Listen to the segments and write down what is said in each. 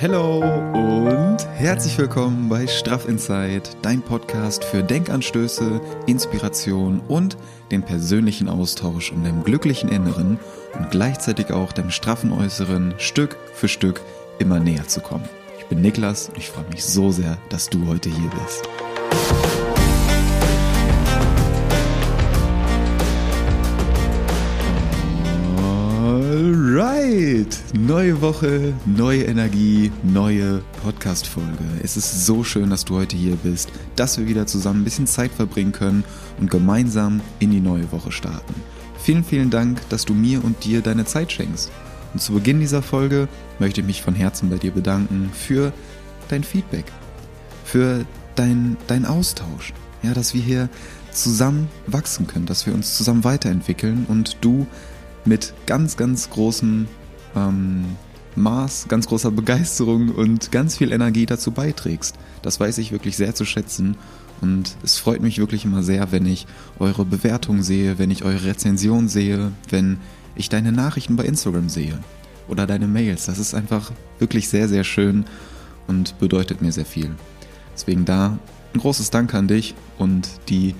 Hello und herzlich willkommen bei Straff Inside, dein Podcast für Denkanstöße, Inspiration und den persönlichen Austausch, um dem glücklichen Inneren und gleichzeitig auch dem straffen Äußeren Stück für Stück immer näher zu kommen. Ich bin Niklas und ich freue mich so sehr, dass du heute hier bist. Alright, neue Woche, neue Energie, neue Podcast-Folge. Es ist so schön, dass du heute hier bist, dass wir wieder zusammen ein bisschen Zeit verbringen können und gemeinsam in die neue Woche starten. Vielen, vielen Dank, dass du mir und dir deine Zeit schenkst. Und zu Beginn dieser Folge möchte ich mich von Herzen bei dir bedanken für dein Feedback, für dein, dein Austausch. Ja, dass wir hier zusammen wachsen können, dass wir uns zusammen weiterentwickeln und du mit ganz, ganz großem ähm, Maß, ganz großer Begeisterung und ganz viel Energie dazu beiträgst. Das weiß ich wirklich sehr zu schätzen und es freut mich wirklich immer sehr, wenn ich eure Bewertung sehe, wenn ich eure Rezension sehe, wenn ich deine Nachrichten bei Instagram sehe oder deine Mails. Das ist einfach wirklich sehr, sehr schön und bedeutet mir sehr viel. Deswegen da ein großes Dank an dich und die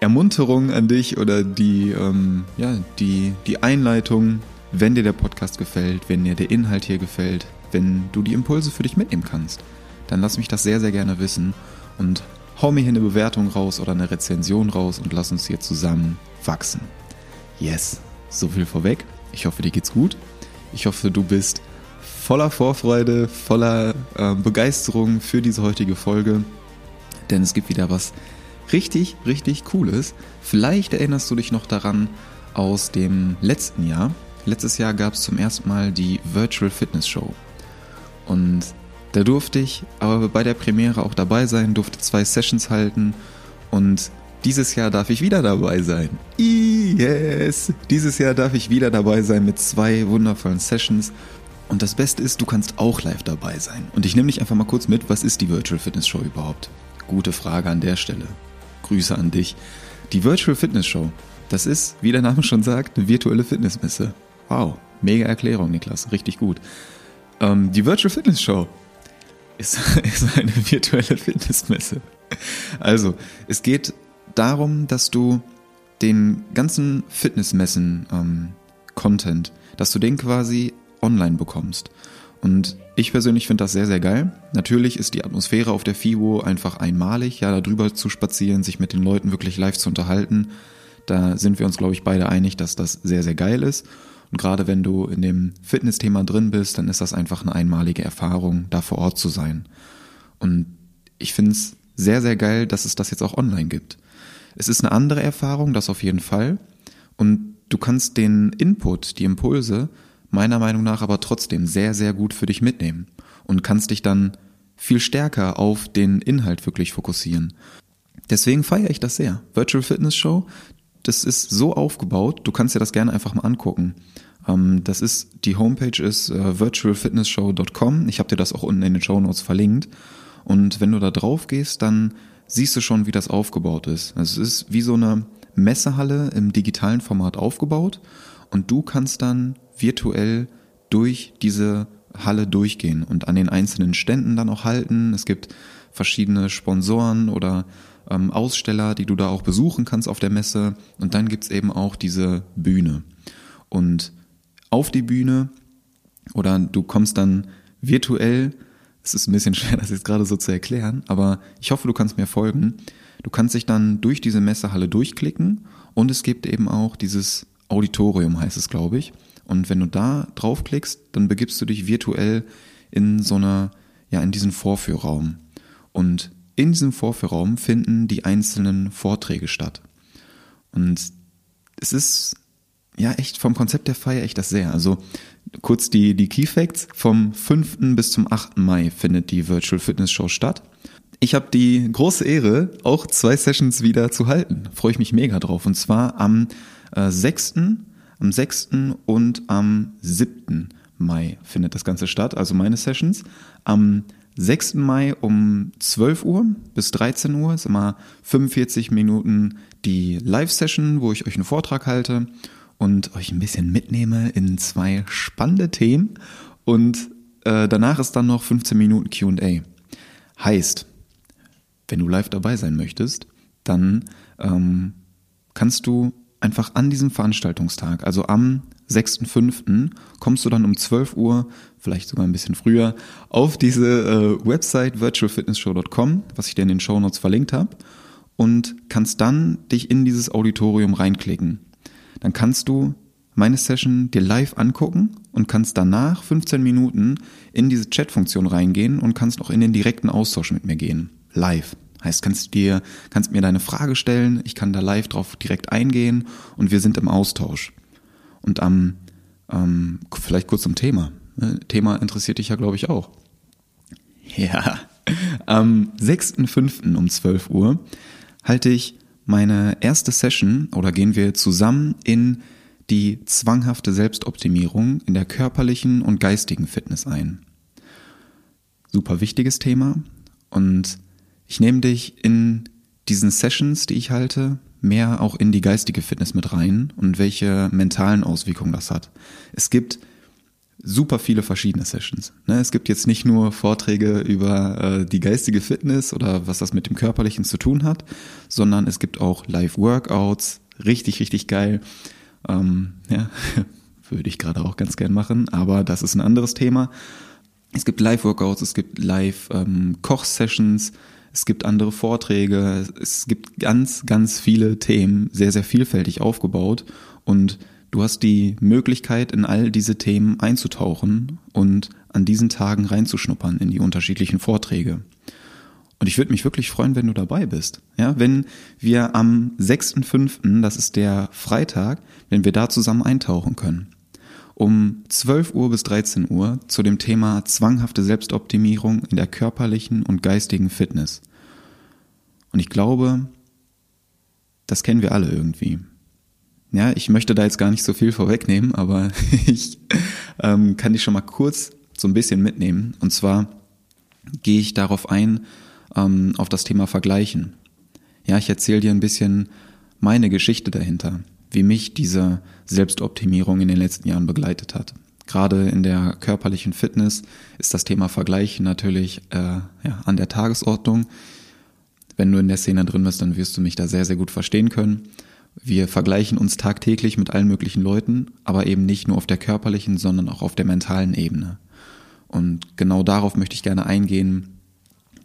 Ermunterung an dich oder die, ähm, ja, die, die Einleitung, wenn dir der Podcast gefällt, wenn dir der Inhalt hier gefällt, wenn du die Impulse für dich mitnehmen kannst, dann lass mich das sehr, sehr gerne wissen und hau mir hier eine Bewertung raus oder eine Rezension raus und lass uns hier zusammen wachsen. Yes, so viel vorweg. Ich hoffe, dir geht's gut. Ich hoffe, du bist voller Vorfreude, voller äh, Begeisterung für diese heutige Folge, denn es gibt wieder was richtig, richtig Cooles. Vielleicht erinnerst du dich noch daran aus dem letzten Jahr. Letztes Jahr gab es zum ersten Mal die Virtual Fitness Show. Und da durfte ich aber bei der Premiere auch dabei sein, durfte zwei Sessions halten und dieses Jahr darf ich wieder dabei sein. Yes! Dieses Jahr darf ich wieder dabei sein mit zwei wundervollen Sessions. Und das Beste ist, du kannst auch live dabei sein. Und ich nehme dich einfach mal kurz mit, was ist die Virtual Fitness Show überhaupt? Gute Frage an der Stelle. Grüße an dich. Die Virtual Fitness Show, das ist, wie der Name schon sagt, eine virtuelle Fitnessmesse. Wow, mega Erklärung, Niklas, richtig gut. Ähm, die Virtual Fitness Show ist, ist eine virtuelle Fitnessmesse. Also, es geht darum, dass du den ganzen Fitnessmessen-Content, ähm, dass du den quasi online bekommst. Und ich persönlich finde das sehr, sehr geil. Natürlich ist die Atmosphäre auf der FIBO einfach einmalig, ja, da drüber zu spazieren, sich mit den Leuten wirklich live zu unterhalten. Da sind wir uns, glaube ich, beide einig, dass das sehr, sehr geil ist. Und gerade wenn du in dem Fitness-Thema drin bist, dann ist das einfach eine einmalige Erfahrung, da vor Ort zu sein. Und ich finde es sehr, sehr geil, dass es das jetzt auch online gibt. Es ist eine andere Erfahrung, das auf jeden Fall. Und du kannst den Input, die Impulse, meiner Meinung nach aber trotzdem sehr, sehr gut für dich mitnehmen und kannst dich dann viel stärker auf den Inhalt wirklich fokussieren. Deswegen feiere ich das sehr. Virtual Fitness Show, das ist so aufgebaut, du kannst dir das gerne einfach mal angucken. Ähm, das ist, die Homepage ist äh, virtualfitnessshow.com. Ich habe dir das auch unten in den Show Notes verlinkt. Und wenn du da drauf gehst, dann siehst du schon, wie das aufgebaut ist. Also es ist wie so eine Messehalle im digitalen Format aufgebaut und du kannst dann virtuell durch diese Halle durchgehen und an den einzelnen Ständen dann auch halten. Es gibt verschiedene Sponsoren oder ähm, Aussteller, die du da auch besuchen kannst auf der Messe. Und dann gibt's eben auch diese Bühne. Und auf die Bühne oder du kommst dann virtuell, es ist ein bisschen schwer, das jetzt gerade so zu erklären, aber ich hoffe, du kannst mir folgen. Du kannst dich dann durch diese Messehalle durchklicken und es gibt eben auch dieses Auditorium, heißt es, glaube ich. Und wenn du da draufklickst, dann begibst du dich virtuell in so einer, ja, in diesen Vorführraum. Und in diesem Vorführraum finden die einzelnen Vorträge statt. Und es ist ja echt vom Konzept der Feier echt das sehr. Also kurz die, die Key Facts. Vom 5. bis zum 8. Mai findet die Virtual Fitness Show statt. Ich habe die große Ehre, auch zwei Sessions wieder zu halten. Freue ich mich mega drauf. Und zwar am äh, 6 am 6. und am 7. Mai findet das Ganze statt, also meine Sessions. Am 6. Mai um 12 Uhr bis 13 Uhr ist immer 45 Minuten die Live-Session, wo ich euch einen Vortrag halte und euch ein bisschen mitnehme in zwei spannende Themen. Und äh, danach ist dann noch 15 Minuten QA. Heißt, wenn du live dabei sein möchtest, dann ähm, kannst du einfach an diesem Veranstaltungstag, also am 6.5., kommst du dann um 12 Uhr, vielleicht sogar ein bisschen früher, auf diese äh, Website virtualfitnessshow.com, was ich dir in den Show Notes verlinkt habe, und kannst dann dich in dieses Auditorium reinklicken. Dann kannst du meine Session dir live angucken und kannst danach 15 Minuten in diese Chat-Funktion reingehen und kannst auch in den direkten Austausch mit mir gehen. Live. Heißt, kannst dir, kannst mir deine Frage stellen, ich kann da live drauf direkt eingehen und wir sind im Austausch. Und am, ähm, vielleicht kurz zum Thema. Ne, Thema interessiert dich ja, glaube ich, auch. Ja, am 6.5. um 12 Uhr halte ich meine erste Session oder gehen wir zusammen in die zwanghafte Selbstoptimierung in der körperlichen und geistigen Fitness ein. Super wichtiges Thema und ich nehme dich in diesen Sessions, die ich halte, mehr auch in die geistige Fitness mit rein und welche mentalen Auswirkungen das hat. Es gibt super viele verschiedene Sessions. Ne? Es gibt jetzt nicht nur Vorträge über äh, die geistige Fitness oder was das mit dem Körperlichen zu tun hat, sondern es gibt auch Live-Workouts, richtig, richtig geil. Ähm, ja, würde ich gerade auch ganz gern machen, aber das ist ein anderes Thema. Es gibt Live-Workouts, es gibt Live-Koch-Sessions, ähm, es gibt andere Vorträge, es gibt ganz, ganz viele Themen, sehr, sehr vielfältig aufgebaut und du hast die Möglichkeit, in all diese Themen einzutauchen und an diesen Tagen reinzuschnuppern in die unterschiedlichen Vorträge. Und ich würde mich wirklich freuen, wenn du dabei bist. Ja, wenn wir am 6.5., das ist der Freitag, wenn wir da zusammen eintauchen können. Um 12 Uhr bis 13 Uhr zu dem Thema zwanghafte Selbstoptimierung in der körperlichen und geistigen Fitness. Und ich glaube, das kennen wir alle irgendwie. Ja, ich möchte da jetzt gar nicht so viel vorwegnehmen, aber ich ähm, kann dich schon mal kurz so ein bisschen mitnehmen. Und zwar gehe ich darauf ein, ähm, auf das Thema Vergleichen. Ja, ich erzähle dir ein bisschen meine Geschichte dahinter, wie mich diese Selbstoptimierung in den letzten Jahren begleitet hat. Gerade in der körperlichen Fitness ist das Thema Vergleichen natürlich äh, ja, an der Tagesordnung. Wenn du in der Szene drin bist, dann wirst du mich da sehr, sehr gut verstehen können. Wir vergleichen uns tagtäglich mit allen möglichen Leuten, aber eben nicht nur auf der körperlichen, sondern auch auf der mentalen Ebene. Und genau darauf möchte ich gerne eingehen.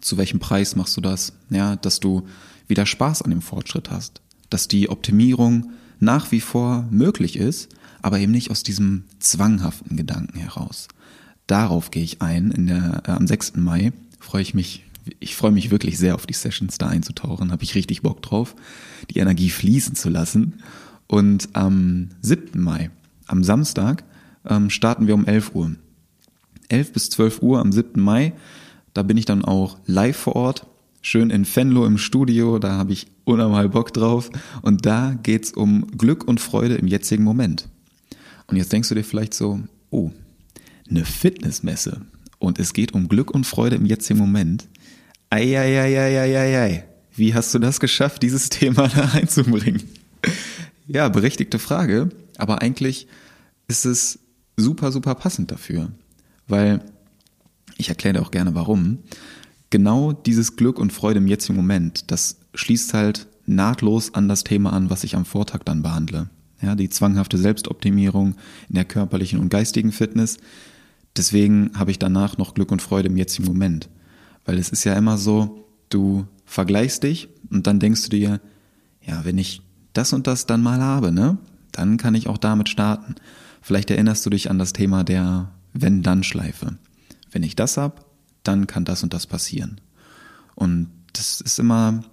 Zu welchem Preis machst du das? Ja, dass du wieder Spaß an dem Fortschritt hast. Dass die Optimierung nach wie vor möglich ist, aber eben nicht aus diesem zwanghaften Gedanken heraus. Darauf gehe ich ein in der, äh, am 6. Mai. Freue ich mich ich freue mich wirklich sehr auf die Sessions da einzutauchen, habe ich richtig Bock drauf, die Energie fließen zu lassen. Und am 7. Mai, am Samstag, ähm, starten wir um 11 Uhr. 11 bis 12 Uhr am 7. Mai, da bin ich dann auch live vor Ort, schön in Fenlo im Studio, da habe ich unnormal Bock drauf. Und da geht's um Glück und Freude im jetzigen Moment. Und jetzt denkst du dir vielleicht so, oh, eine Fitnessmesse und es geht um Glück und Freude im jetzigen Moment. Eieieiei, wie hast du das geschafft, dieses Thema da einzubringen? Ja, berechtigte Frage, aber eigentlich ist es super, super passend dafür, weil ich erkläre dir auch gerne warum. Genau dieses Glück und Freude im jetzigen Moment, das schließt halt nahtlos an das Thema an, was ich am Vortag dann behandle. Ja, die zwanghafte Selbstoptimierung in der körperlichen und geistigen Fitness. Deswegen habe ich danach noch Glück und Freude im jetzigen Moment. Weil es ist ja immer so, du vergleichst dich und dann denkst du dir, ja, wenn ich das und das dann mal habe, ne, dann kann ich auch damit starten. Vielleicht erinnerst du dich an das Thema der Wenn-Dann-Schleife. Wenn ich das hab, dann kann das und das passieren. Und das ist immer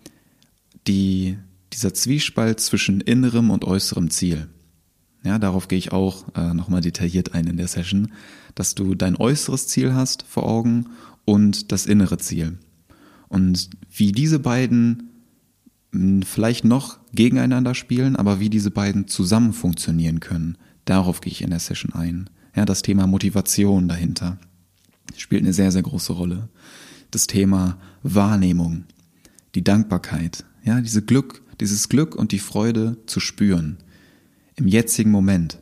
die, dieser Zwiespalt zwischen innerem und äußerem Ziel. Ja, darauf gehe ich auch äh, nochmal detailliert ein in der Session, dass du dein äußeres Ziel hast vor Augen und das innere Ziel. Und wie diese beiden hm, vielleicht noch gegeneinander spielen, aber wie diese beiden zusammen funktionieren können, darauf gehe ich in der Session ein. Ja, das Thema Motivation dahinter spielt eine sehr, sehr große Rolle. Das Thema Wahrnehmung, die Dankbarkeit, ja, diese Glück, dieses Glück und die Freude zu spüren im jetzigen Moment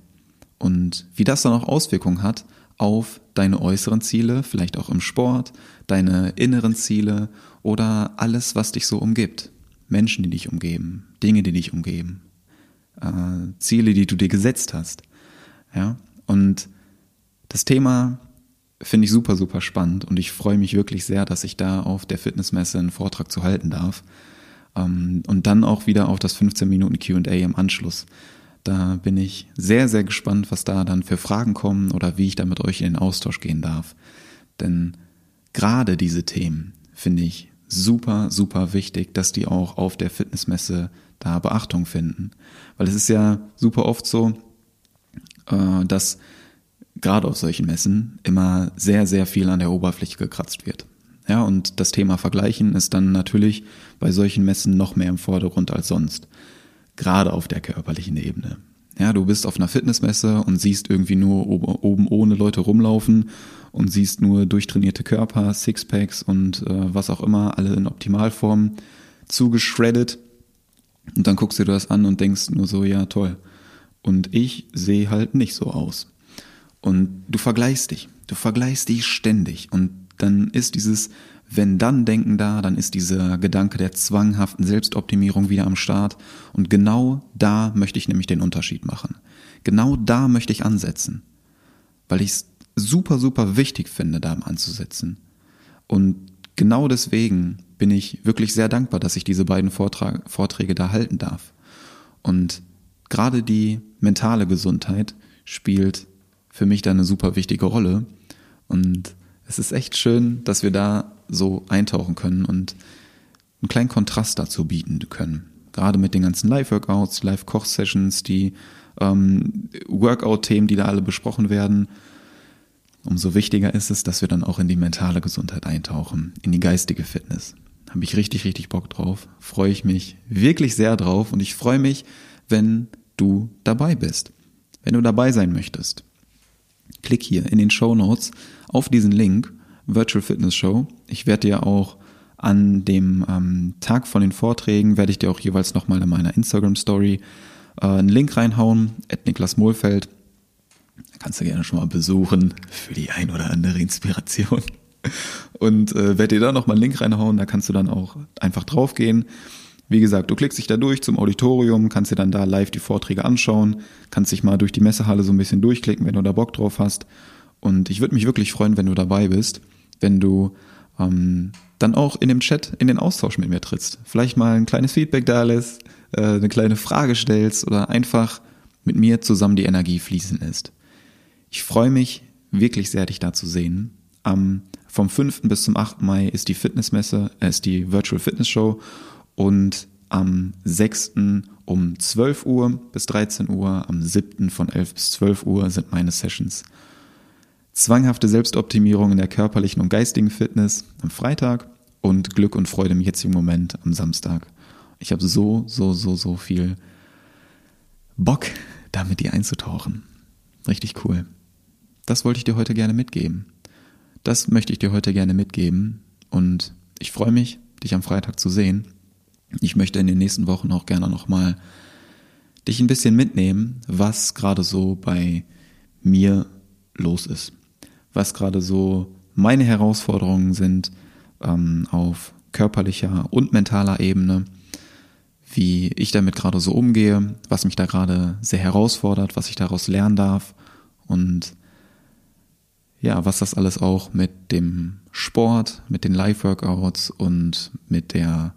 und wie das dann auch Auswirkungen hat auf deine äußeren Ziele, vielleicht auch im Sport, deine inneren Ziele oder alles, was dich so umgibt. Menschen, die dich umgeben, Dinge, die dich umgeben, äh, Ziele, die du dir gesetzt hast. Ja, und das Thema finde ich super, super spannend und ich freue mich wirklich sehr, dass ich da auf der Fitnessmesse einen Vortrag zu halten darf. Ähm, und dann auch wieder auf das 15 Minuten QA im Anschluss. Da bin ich sehr, sehr gespannt, was da dann für Fragen kommen oder wie ich da mit euch in den Austausch gehen darf. Denn gerade diese Themen finde ich super, super wichtig, dass die auch auf der Fitnessmesse da Beachtung finden. Weil es ist ja super oft so, äh, dass gerade auf solchen Messen immer sehr, sehr viel an der Oberfläche gekratzt wird. Ja, und das Thema Vergleichen ist dann natürlich bei solchen Messen noch mehr im Vordergrund als sonst. Gerade auf der körperlichen Ebene. Ja, du bist auf einer Fitnessmesse und siehst irgendwie nur oben ohne Leute rumlaufen und siehst nur durchtrainierte Körper, Sixpacks und äh, was auch immer, alle in Optimalform zugeschreddet. Und dann guckst du dir das an und denkst nur so, ja toll. Und ich sehe halt nicht so aus. Und du vergleichst dich. Du vergleichst dich ständig. Und dann ist dieses Wenn-Dann-Denken da, dann ist dieser Gedanke der zwanghaften Selbstoptimierung wieder am Start. Und genau da möchte ich nämlich den Unterschied machen. Genau da möchte ich ansetzen. Weil ich es super, super wichtig finde, da anzusetzen. Und genau deswegen bin ich wirklich sehr dankbar, dass ich diese beiden Vortrag, Vorträge da halten darf. Und gerade die mentale Gesundheit spielt für mich da eine super wichtige Rolle. Und es ist echt schön, dass wir da so eintauchen können und einen kleinen Kontrast dazu bieten können. Gerade mit den ganzen Live-Workouts, Live-Koch-Sessions, die ähm, Workout-Themen, die da alle besprochen werden. Umso wichtiger ist es, dass wir dann auch in die mentale Gesundheit eintauchen, in die geistige Fitness. Habe ich richtig, richtig Bock drauf. Freue ich mich wirklich sehr drauf und ich freue mich, wenn du dabei bist. Wenn du dabei sein möchtest klick hier in den Show Notes auf diesen Link, Virtual Fitness Show. Ich werde dir auch an dem ähm, Tag von den Vorträgen, werde ich dir auch jeweils nochmal in meiner Instagram Story äh, einen Link reinhauen, at Niklas Mohlfeld. Kannst du gerne schon mal besuchen für die ein oder andere Inspiration. Und äh, werde dir da nochmal einen Link reinhauen, da kannst du dann auch einfach draufgehen. Wie gesagt, du klickst dich da durch zum Auditorium, kannst dir dann da live die Vorträge anschauen, kannst dich mal durch die Messehalle so ein bisschen durchklicken, wenn du da Bock drauf hast. Und ich würde mich wirklich freuen, wenn du dabei bist, wenn du ähm, dann auch in dem Chat in den Austausch mit mir trittst. Vielleicht mal ein kleines Feedback da lässt, äh, eine kleine Frage stellst oder einfach mit mir zusammen die Energie fließen lässt. Ich freue mich wirklich sehr, dich da zu sehen. Am, vom 5. bis zum 8. Mai ist die Fitnessmesse, äh, ist die Virtual Fitness Show und am 6. um 12 Uhr bis 13 Uhr, am 7. von 11 bis 12 Uhr sind meine Sessions. Zwanghafte Selbstoptimierung in der körperlichen und geistigen Fitness am Freitag und Glück und Freude im jetzigen Moment am Samstag. Ich habe so, so, so, so viel Bock, da mit dir einzutauchen. Richtig cool. Das wollte ich dir heute gerne mitgeben. Das möchte ich dir heute gerne mitgeben und ich freue mich, dich am Freitag zu sehen. Ich möchte in den nächsten Wochen auch gerne nochmal dich ein bisschen mitnehmen, was gerade so bei mir los ist. Was gerade so meine Herausforderungen sind ähm, auf körperlicher und mentaler Ebene, wie ich damit gerade so umgehe, was mich da gerade sehr herausfordert, was ich daraus lernen darf und ja, was das alles auch mit dem Sport, mit den Live-Workouts und mit der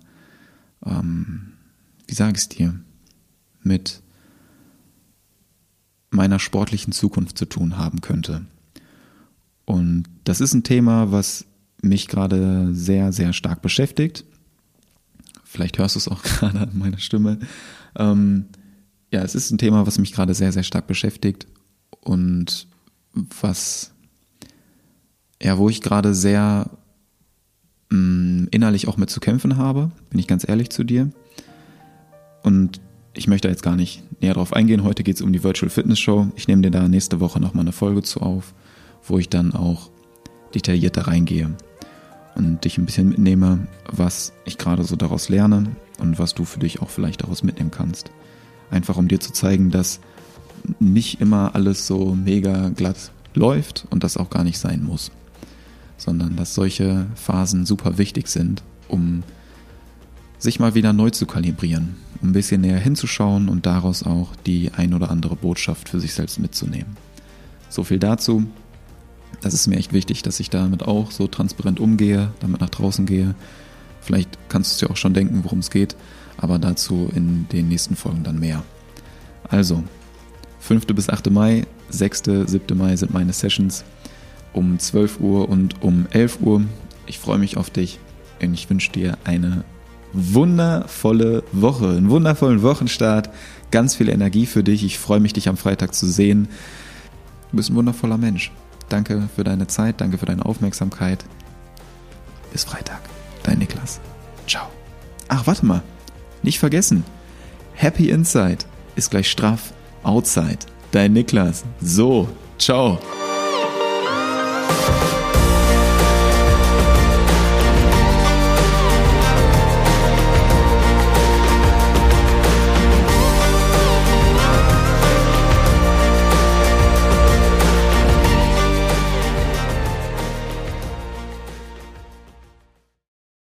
ähm, wie sage ich es dir, mit meiner sportlichen Zukunft zu tun haben könnte. Und das ist ein Thema, was mich gerade sehr, sehr stark beschäftigt. Vielleicht hörst du es auch gerade an meiner Stimme. Ähm, ja, es ist ein Thema, was mich gerade sehr, sehr stark beschäftigt und was, ja, wo ich gerade sehr mh, mm, innerlich auch mit zu kämpfen habe, bin ich ganz ehrlich zu dir. Und ich möchte jetzt gar nicht näher drauf eingehen. Heute geht es um die Virtual Fitness Show. Ich nehme dir da nächste Woche nochmal eine Folge zu auf, wo ich dann auch detaillierter reingehe und dich ein bisschen mitnehme, was ich gerade so daraus lerne und was du für dich auch vielleicht daraus mitnehmen kannst. Einfach um dir zu zeigen, dass nicht immer alles so mega glatt läuft und das auch gar nicht sein muss. Sondern dass solche Phasen super wichtig sind, um sich mal wieder neu zu kalibrieren, um ein bisschen näher hinzuschauen und daraus auch die ein oder andere Botschaft für sich selbst mitzunehmen. So viel dazu. Das ist mir echt wichtig, dass ich damit auch so transparent umgehe, damit nach draußen gehe. Vielleicht kannst du es dir auch schon denken, worum es geht, aber dazu in den nächsten Folgen dann mehr. Also, 5. bis 8. Mai, 6. 7. Mai sind meine Sessions um 12 Uhr und um 11 Uhr. Ich freue mich auf dich und ich wünsche dir eine wundervolle Woche, einen wundervollen Wochenstart, ganz viel Energie für dich. Ich freue mich, dich am Freitag zu sehen. Du bist ein wundervoller Mensch. Danke für deine Zeit, danke für deine Aufmerksamkeit. Bis Freitag. Dein Niklas. Ciao. Ach, warte mal. Nicht vergessen. Happy Inside ist gleich straff Outside. Dein Niklas. So. Ciao.